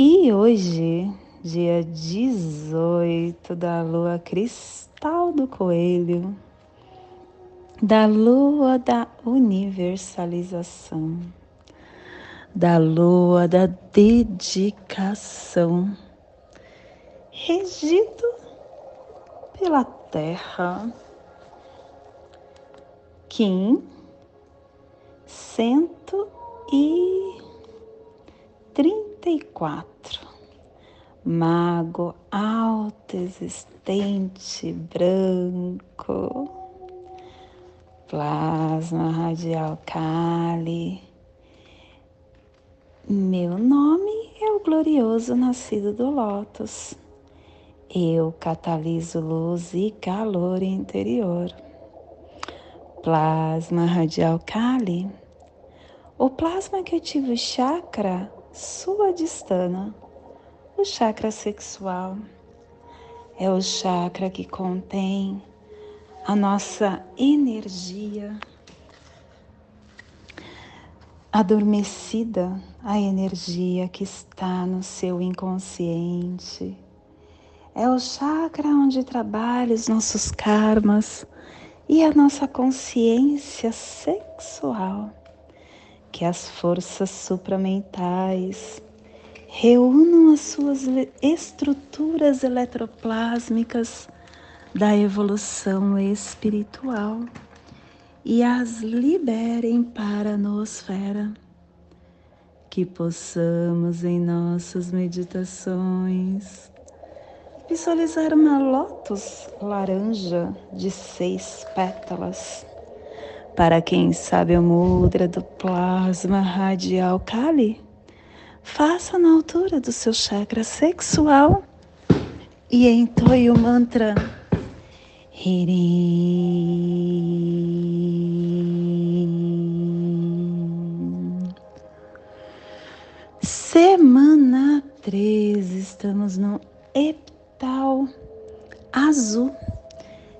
e hoje, dia 18 da lua cristal do coelho, da lua da universalização, da lua da dedicação, regido pela terra, Kim cento e trinta 34. Mago alto existente branco. Plasma radial Kali. Meu nome é o glorioso nascido do Lótus. Eu cataliso luz e calor interior. Plasma radial Kali. O plasma que ativa o chakra suadistana, o chakra sexual. É o chakra que contém a nossa energia adormecida, a energia que está no seu inconsciente. É o chakra onde trabalha os nossos karmas e a nossa consciência sexual que as forças supramentais reúnam as suas estruturas eletroplásmicas da evolução espiritual e as liberem para a noosfera. Que possamos em nossas meditações visualizar uma lótus laranja de seis pétalas para quem sabe o mudra do plasma radial Kali, faça na altura do seu chakra sexual e entoie o mantra Hirim. Semana 13, estamos no epital azul,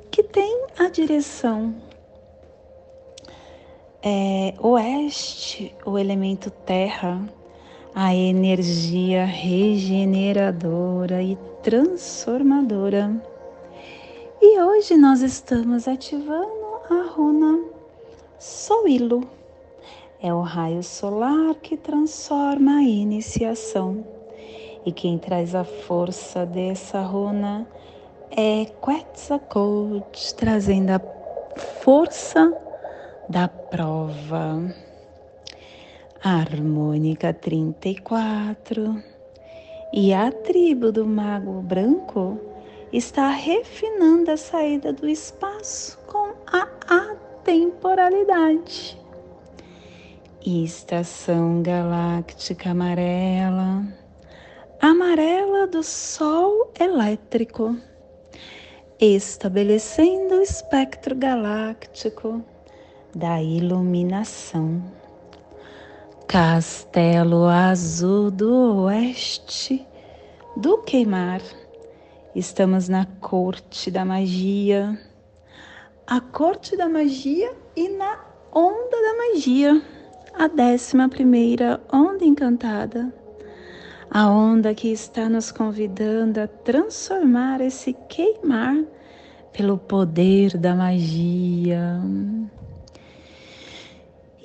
que tem a direção é, oeste, o elemento terra, a energia regeneradora e transformadora. E hoje nós estamos ativando a runa Soilo. É o raio solar que transforma a iniciação. E quem traz a força dessa runa é Quetzalcoatl, trazendo a força da prova. Harmônica 34. E a tribo do Mago Branco está refinando a saída do espaço com a atemporalidade. Estação galáctica amarela, amarela do Sol elétrico, estabelecendo o espectro galáctico da iluminação. Castelo Azul do Oeste do Queimar. Estamos na corte da magia. A corte da magia e na onda da magia. A décima primeira onda encantada. A onda que está nos convidando a transformar esse queimar pelo poder da magia.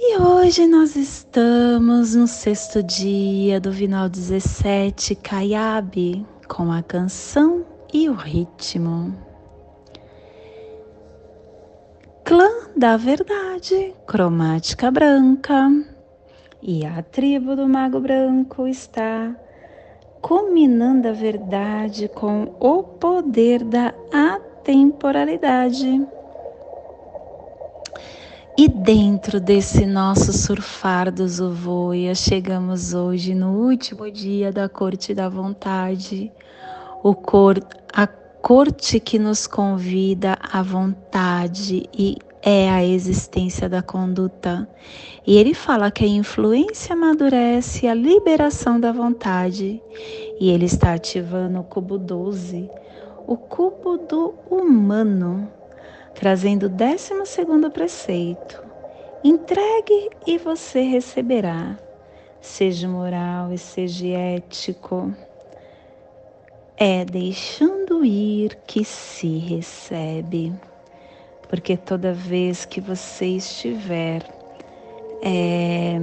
E hoje nós estamos no sexto dia do Vinal 17 Caiabe com a canção e o ritmo. Clã da Verdade, cromática branca. E a tribo do Mago Branco está combinando a verdade com o poder da atemporalidade E dentro desse nosso surfar do Zuvoia, chegamos hoje no último dia da Corte da Vontade, o cor, a corte que nos convida à vontade e é a existência da conduta. E ele fala que a influência amadurece a liberação da vontade. E ele está ativando o cubo 12, o cubo do humano trazendo o décimo segundo preceito. Entregue e você receberá. Seja moral e seja ético. É deixando ir que se recebe. Porque toda vez que você estiver é,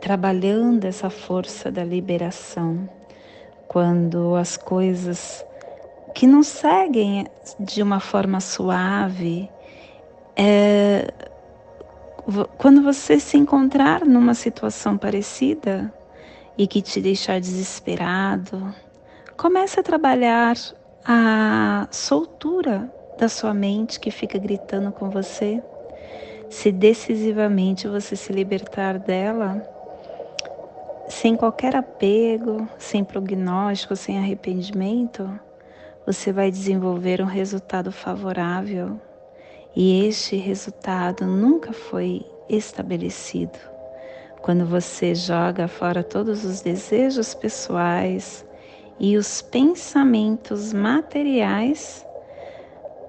trabalhando essa força da liberação, quando as coisas que não seguem de uma forma suave. É, quando você se encontrar numa situação parecida e que te deixar desesperado, comece a trabalhar a soltura da sua mente que fica gritando com você. Se decisivamente você se libertar dela, sem qualquer apego, sem prognóstico, sem arrependimento, você vai desenvolver um resultado favorável e este resultado nunca foi estabelecido. Quando você joga fora todos os desejos pessoais e os pensamentos materiais,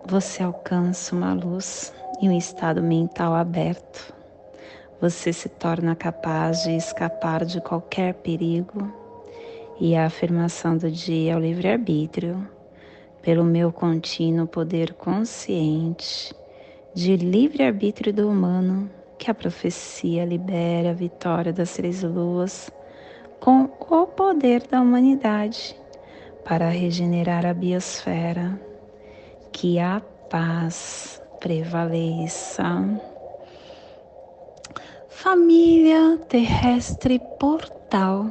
você alcança uma luz e um estado mental aberto. Você se torna capaz de escapar de qualquer perigo. E a afirmação do dia é o livre-arbítrio pelo meu contínuo poder consciente de livre-arbítrio do humano, que a profecia libera a vitória das três luas com o poder da humanidade para regenerar a biosfera, que a paz prevaleça. Família terrestre portal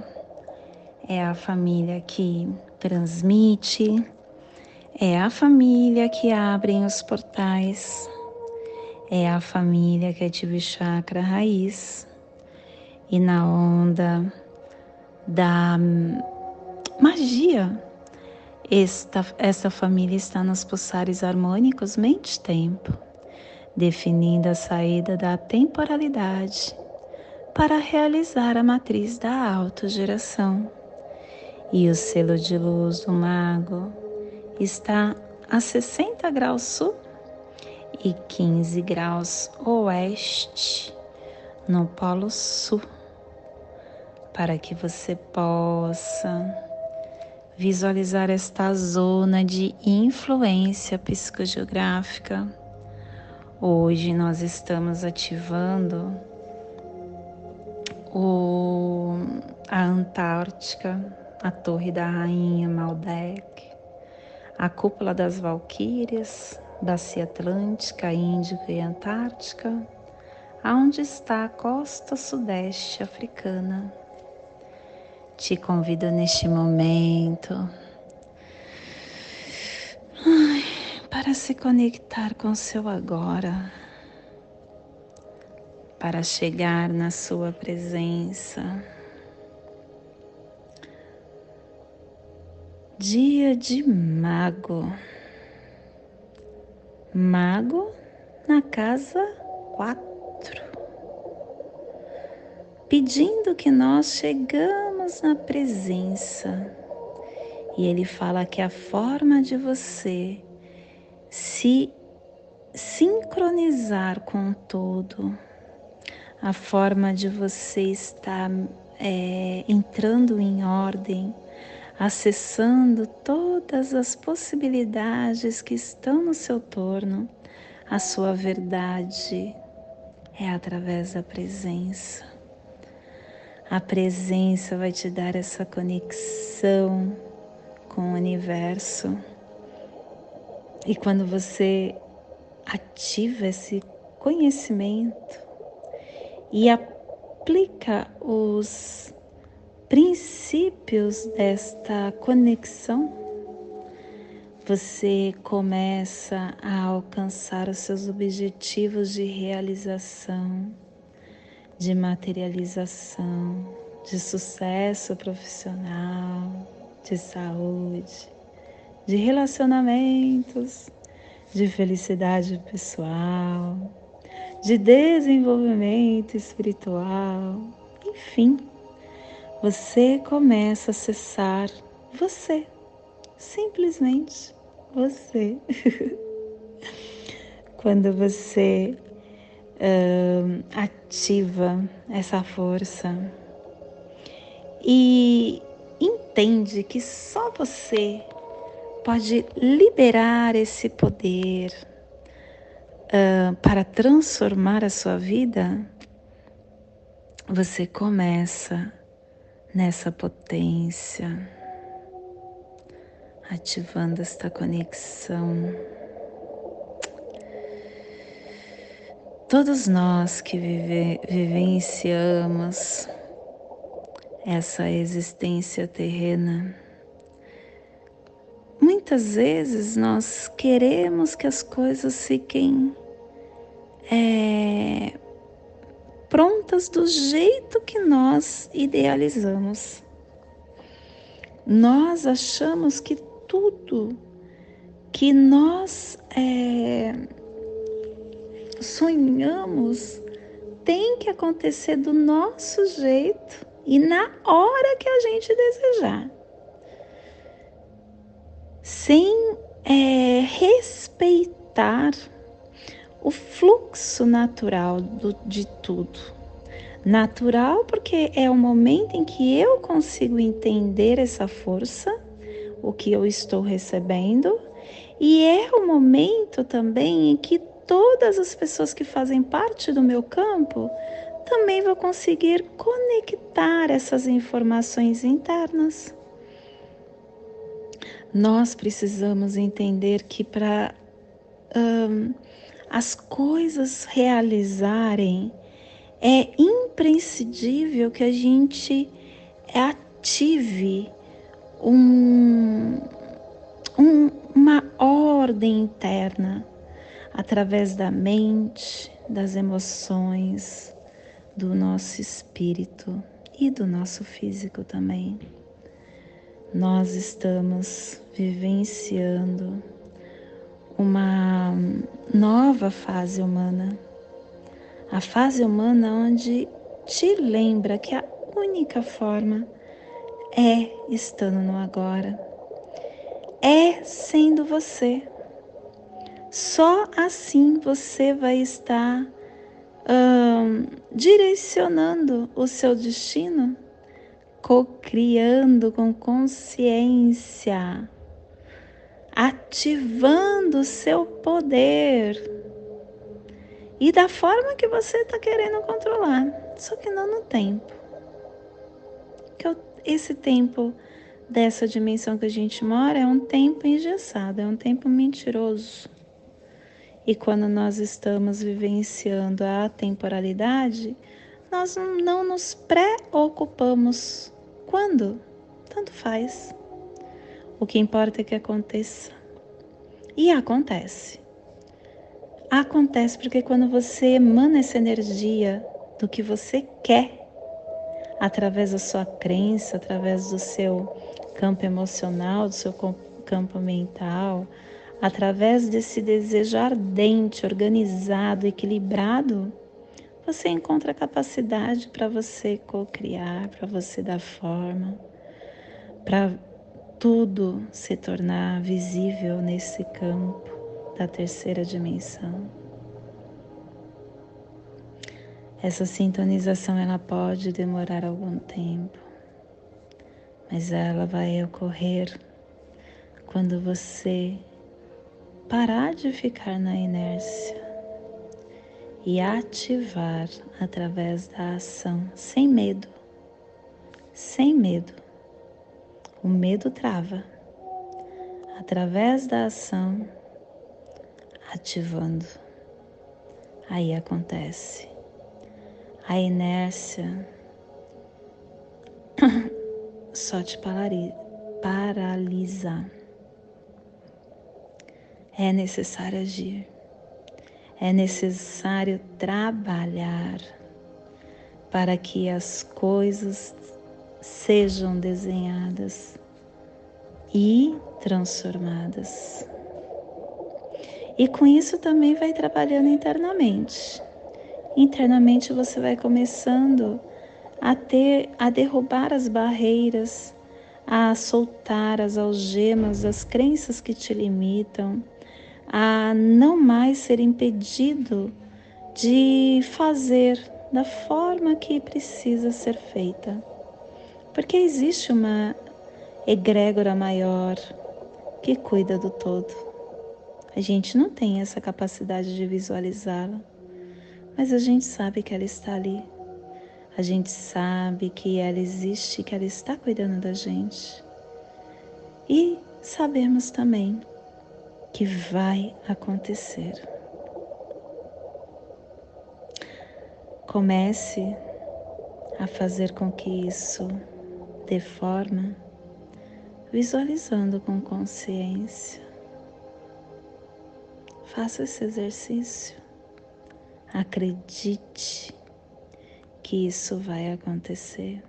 é a família que transmite é a família que abre os portais, é a família que ativa o chakra raiz. E na onda da magia, esta, esta família está nos pulsares harmônicos mente-tempo, definindo a saída da temporalidade para realizar a matriz da autogeração. E o selo de luz do mago está a 60 graus sul e 15 graus oeste no Polo Sul, para que você possa visualizar esta zona de influência psicogeográfica. Hoje nós estamos ativando o, a Antártica, a Torre da Rainha Maldek, a cúpula das Valquírias, Bacia Atlântica, Índica e Antártica, aonde está a costa sudeste africana. Te convido neste momento para se conectar com o seu agora, para chegar na sua presença. Dia de Mago. Mago na casa 4. Pedindo que nós chegamos na presença. E ele fala que a forma de você se sincronizar com o todo, a forma de você estar é, entrando em ordem, acessando todas as possibilidades que estão no seu torno, a sua verdade é através da presença. A presença vai te dar essa conexão com o universo. E quando você ativa esse conhecimento e aplica os princípios desta conexão, você começa a alcançar os seus objetivos de realização, de materialização, de sucesso profissional, de saúde, de relacionamentos, de felicidade pessoal, de desenvolvimento espiritual, enfim, você começa a acessar você, simplesmente você. Quando você uh, ativa essa força e entende que só você pode liberar esse poder uh, para transformar a sua vida, você começa nessa potência, ativando esta conexão. Todos nós que vive, vivenciamos essa existência terrena, muitas vezes nós queremos que as coisas fiquem é, prontas do jeito que nós idealizamos. Nós achamos que tudo que nós é, sonhamos tem que acontecer do nosso jeito e na hora que a gente desejar sem é, respeitar o fluxo natural do, de tudo. Natural porque é o momento em que eu consigo entender essa força, o que eu estou recebendo, e é o momento também em que todas as pessoas que fazem parte do meu campo também vão conseguir conectar essas informações internas. Nós precisamos entender que para um, as coisas realizarem, é imprescindível que a gente ative um, um, uma ordem interna através da mente, das emoções, do nosso espírito e do nosso físico também. Nós estamos vivenciando uma nova fase humana. A fase humana onde te lembra que a única forma é estando no agora, é sendo você. Só assim você vai estar hum, direcionando o seu destino co-criando com consciência, ativando o seu poder e da forma que você está querendo controlar, só que não no tempo. Que esse tempo dessa dimensão que a gente mora é um tempo engessado, é um tempo mentiroso. E quando nós estamos vivenciando a temporalidade, nós não nos preocupamos. Quando? Tanto faz. O que importa é que aconteça. E acontece. Acontece porque quando você emana essa energia do que você quer, através da sua crença, através do seu campo emocional, do seu campo mental, através desse desejo ardente, organizado, equilibrado, você encontra capacidade para você co-criar, para você dar forma, para tudo se tornar visível nesse campo da terceira dimensão. Essa sintonização ela pode demorar algum tempo, mas ela vai ocorrer quando você parar de ficar na inércia e ativar através da ação sem medo. Sem medo. O medo trava. Através da ação, ativando. Aí acontece. A inércia só te paralisa. é necessário agir, é necessário trabalhar para que as coisas sejam desenhadas e transformadas. E com isso também vai trabalhando internamente. Internamente você vai começando a ter a derrubar as barreiras, a soltar as algemas das crenças que te limitam, a não mais ser impedido de fazer da forma que precisa ser feita. Porque existe uma egrégora maior que cuida do todo. A gente não tem essa capacidade de visualizá-la, mas a gente sabe que ela está ali. A gente sabe que ela existe, que ela está cuidando da gente. E sabemos também que vai acontecer. Comece a fazer com que isso dê forma, visualizando com consciência. Faça esse exercício. Acredite que isso vai acontecer,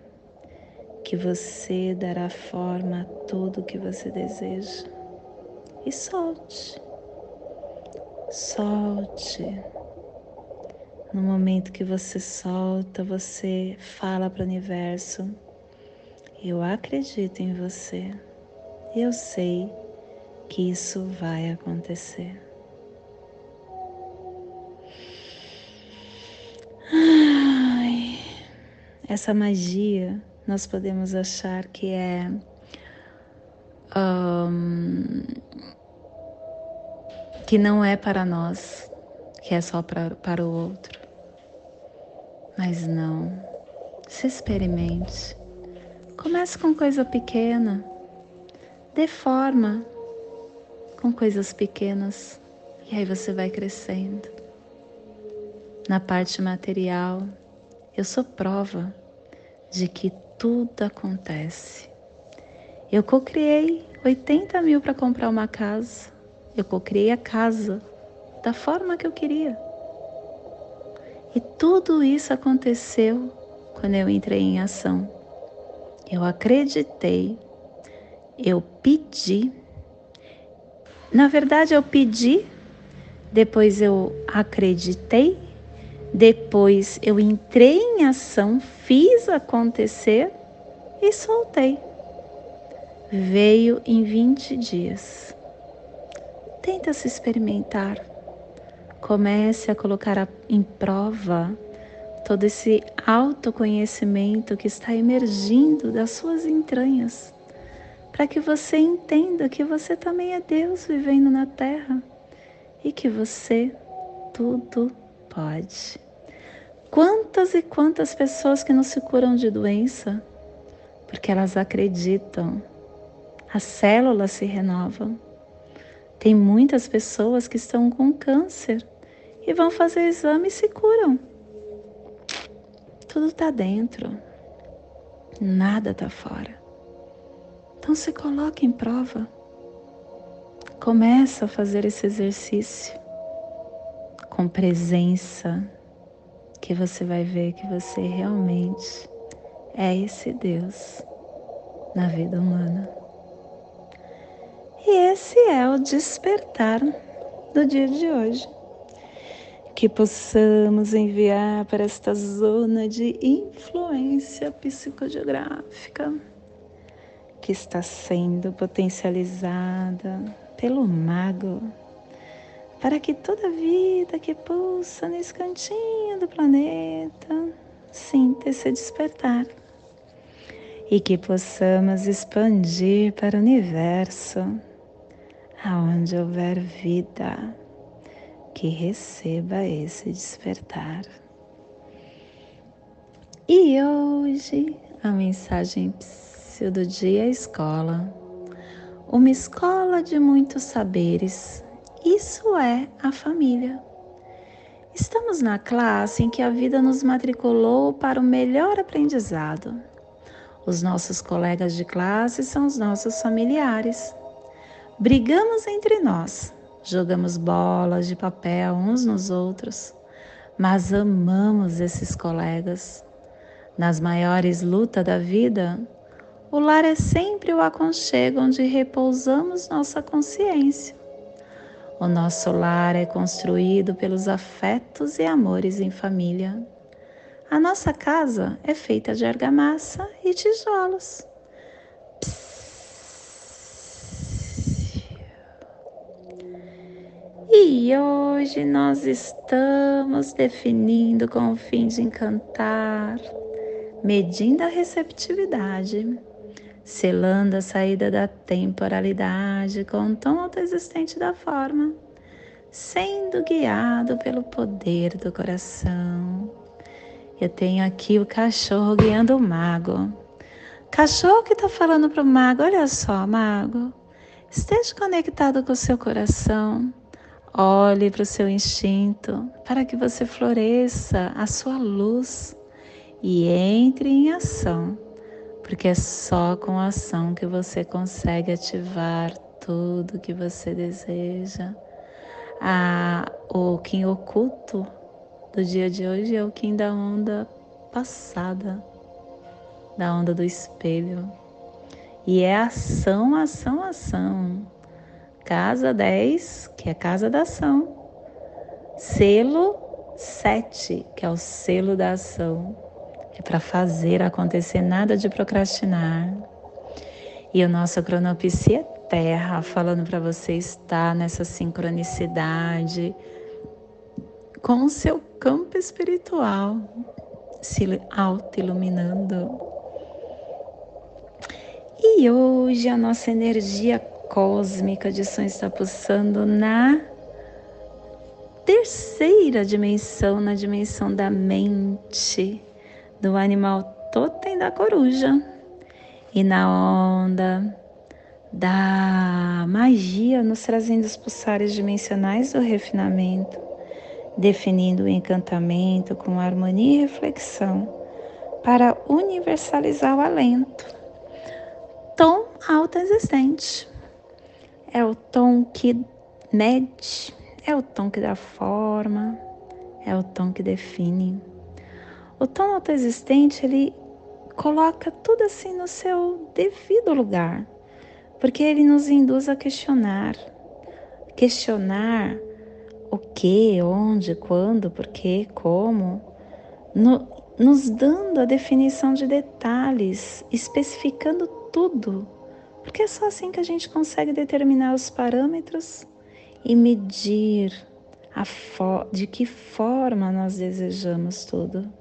que você dará forma a tudo que você deseja. E solte. Solte. No momento que você solta, você fala para o universo: Eu acredito em você. Eu sei que isso vai acontecer. essa magia nós podemos achar que é um, que não é para nós, que é só para, para o outro. Mas não. Se experimente. Comece com coisa pequena. Dê forma com coisas pequenas. E aí você vai crescendo. Na parte material, eu sou prova de que tudo acontece. Eu cocriei 80 mil para comprar uma casa. Eu cocriei a casa da forma que eu queria. E tudo isso aconteceu quando eu entrei em ação. Eu acreditei, eu pedi. Na verdade, eu pedi, depois eu acreditei depois eu entrei em ação, fiz acontecer e soltei. Veio em 20 dias. Tenta se experimentar. Comece a colocar em prova todo esse autoconhecimento que está emergindo das suas entranhas, para que você entenda que você também é Deus vivendo na terra e que você tudo pode. Quantas e quantas pessoas que não se curam de doença porque elas acreditam. As células se renovam. Tem muitas pessoas que estão com câncer e vão fazer exame e se curam. Tudo está dentro, nada está fora. Então se coloque em prova. Começa a fazer esse exercício com presença, que você vai ver que você realmente é esse Deus na vida humana. E esse é o despertar do dia de hoje. Que possamos enviar para esta zona de influência psicogeográfica que está sendo potencializada pelo mago para que toda vida que pulsa nesse cantinho do planeta sinta esse despertar e que possamos expandir para o universo, aonde houver vida, que receba esse despertar. E hoje a mensagem do dia é escola, uma escola de muitos saberes isso é a família. Estamos na classe em que a vida nos matriculou para o melhor aprendizado. Os nossos colegas de classe são os nossos familiares. Brigamos entre nós, jogamos bolas de papel uns nos outros, mas amamos esses colegas. Nas maiores lutas da vida, o lar é sempre o aconchego onde repousamos nossa consciência. O nosso lar é construído pelos afetos e amores em família. A nossa casa é feita de argamassa e tijolos. E hoje nós estamos definindo com o fim de encantar, medindo a receptividade, selando a saída da temporalidade com o tom autoexistente da forma, sendo guiado pelo poder do coração. Eu tenho aqui o cachorro guiando o mago. Cachorro que está falando para o mago: olha só, mago, esteja conectado com o seu coração Olhe para o seu instinto para que você floresça a sua luz e entre em ação, porque é só com ação que você consegue ativar tudo que você deseja. Ah, o Kim oculto do dia de hoje é o Kim da onda passada, da onda do espelho. E é ação, ação, ação Casa 10, que é casa da ação. Selo 7, que é o selo da ação. É para fazer acontecer nada de procrastinar. E o nosso cronopsia é terra, falando para você estar nessa sincronicidade com o seu campo espiritual se auto-iluminando. E hoje a nossa energia cósmica de som está pulsando na terceira dimensão, na dimensão da mente, do animal totem da coruja. E na onda da magia, nos trazendo os pulsares dimensionais do refinamento, definindo o encantamento com harmonia e reflexão para universalizar o alento. Tom autoexistente é o tom que mede, é o tom que dá forma, é o tom que define. O tom autoexistente, ele coloca tudo assim no seu devido lugar, porque ele nos induz a questionar. Questionar o que, onde, quando, por quê, como, no, nos dando a definição de detalhes, especificando tudo porque é só assim que a gente consegue determinar os parâmetros e medir de que forma nós desejamos tudo.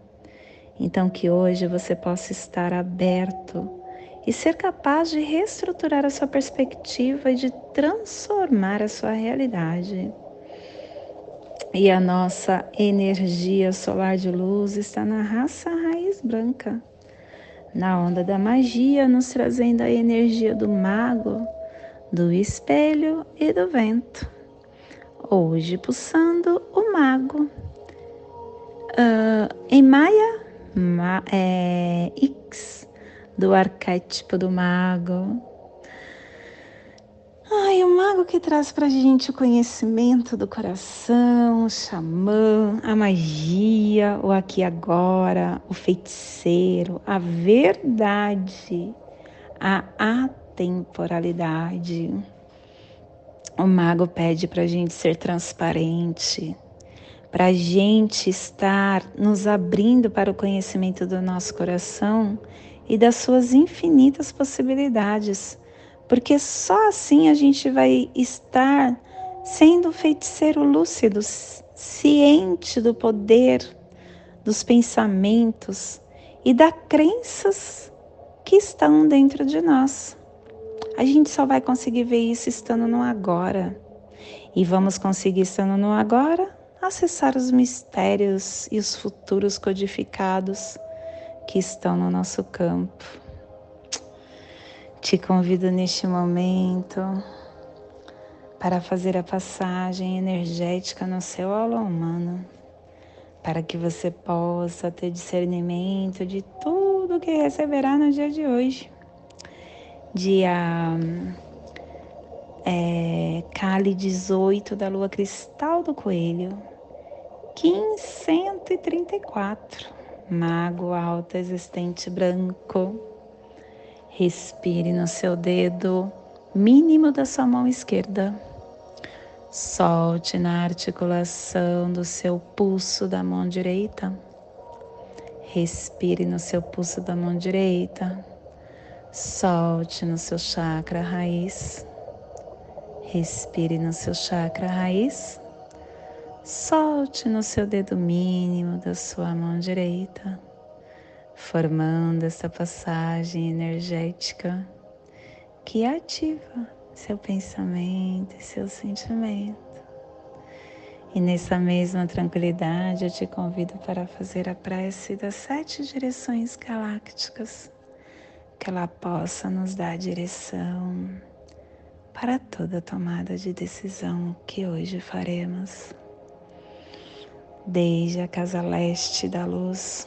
Então, que hoje você possa estar aberto e ser capaz de reestruturar a sua perspectiva e de transformar a sua realidade. E a nossa energia solar de luz está na raça raiz branca na onda da magia, nos trazendo a energia do mago, do espelho e do vento. Hoje, pulsando o mago. Uh, em Maia, ma, é, X, do arquétipo do mago, Ai, o mago que traz pra gente o conhecimento do coração, o xamã, a magia, o aqui agora, o feiticeiro, a verdade, a atemporalidade. O mago pede pra gente ser transparente, pra gente estar nos abrindo para o conhecimento do nosso coração e das suas infinitas possibilidades porque só assim a gente vai estar sendo feiticeiro lúcido, ciente do poder dos pensamentos e das crenças que estão dentro de nós. A gente só vai conseguir ver isso estando no agora. E vamos conseguir estando no agora acessar os mistérios e os futuros codificados que estão no nosso campo. Te convido neste momento para fazer a passagem energética no seu aula humano, para que você possa ter discernimento de tudo que receberá no dia de hoje. Dia é, Cali 18 da lua cristal do coelho, Kim 134, mago alto existente branco. Respire no seu dedo mínimo da sua mão esquerda. Solte na articulação do seu pulso da mão direita. Respire no seu pulso da mão direita. Solte no seu chakra raiz. Respire no seu chakra raiz. Solte no seu dedo mínimo da sua mão direita, formando essa passagem energética que ativa seu pensamento e seu sentimento. E nessa mesma tranquilidade eu te convido para fazer a prece das sete direções galácticas, que ela possa nos dar direção para toda tomada de decisão que hoje faremos. Desde a casa leste da luz,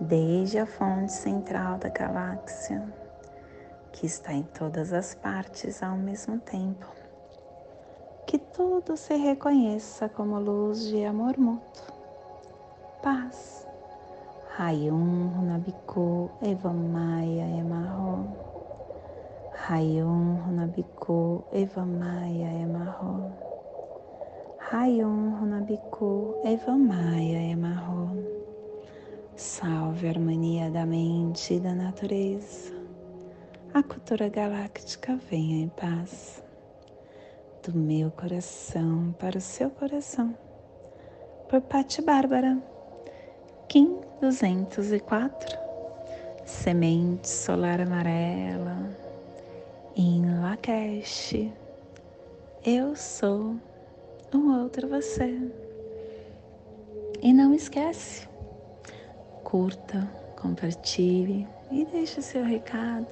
desde a fonte central da galáxia, que está em todas as partes ao mesmo tempo. Que tudo se reconheça como luz de amor mútuo. Paz. Rayum Runabiku Evamaya Emarro. Rayum Runabiku Evamaya Emarro. Rayon Runabiku Evamaya Emarro. Salve a harmonia da mente e da natureza. A cultura galáctica venha em paz. Do meu coração para o seu coração. Por Pati Bárbara. Kim 204. Semente solar amarela. Em Lakesh. Eu sou um outro você. E não esquece, curta, compartilhe e deixe seu recado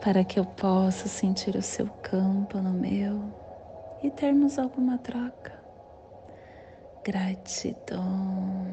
para que eu possa sentir o seu campo no meu e termos alguma troca. Gratidão.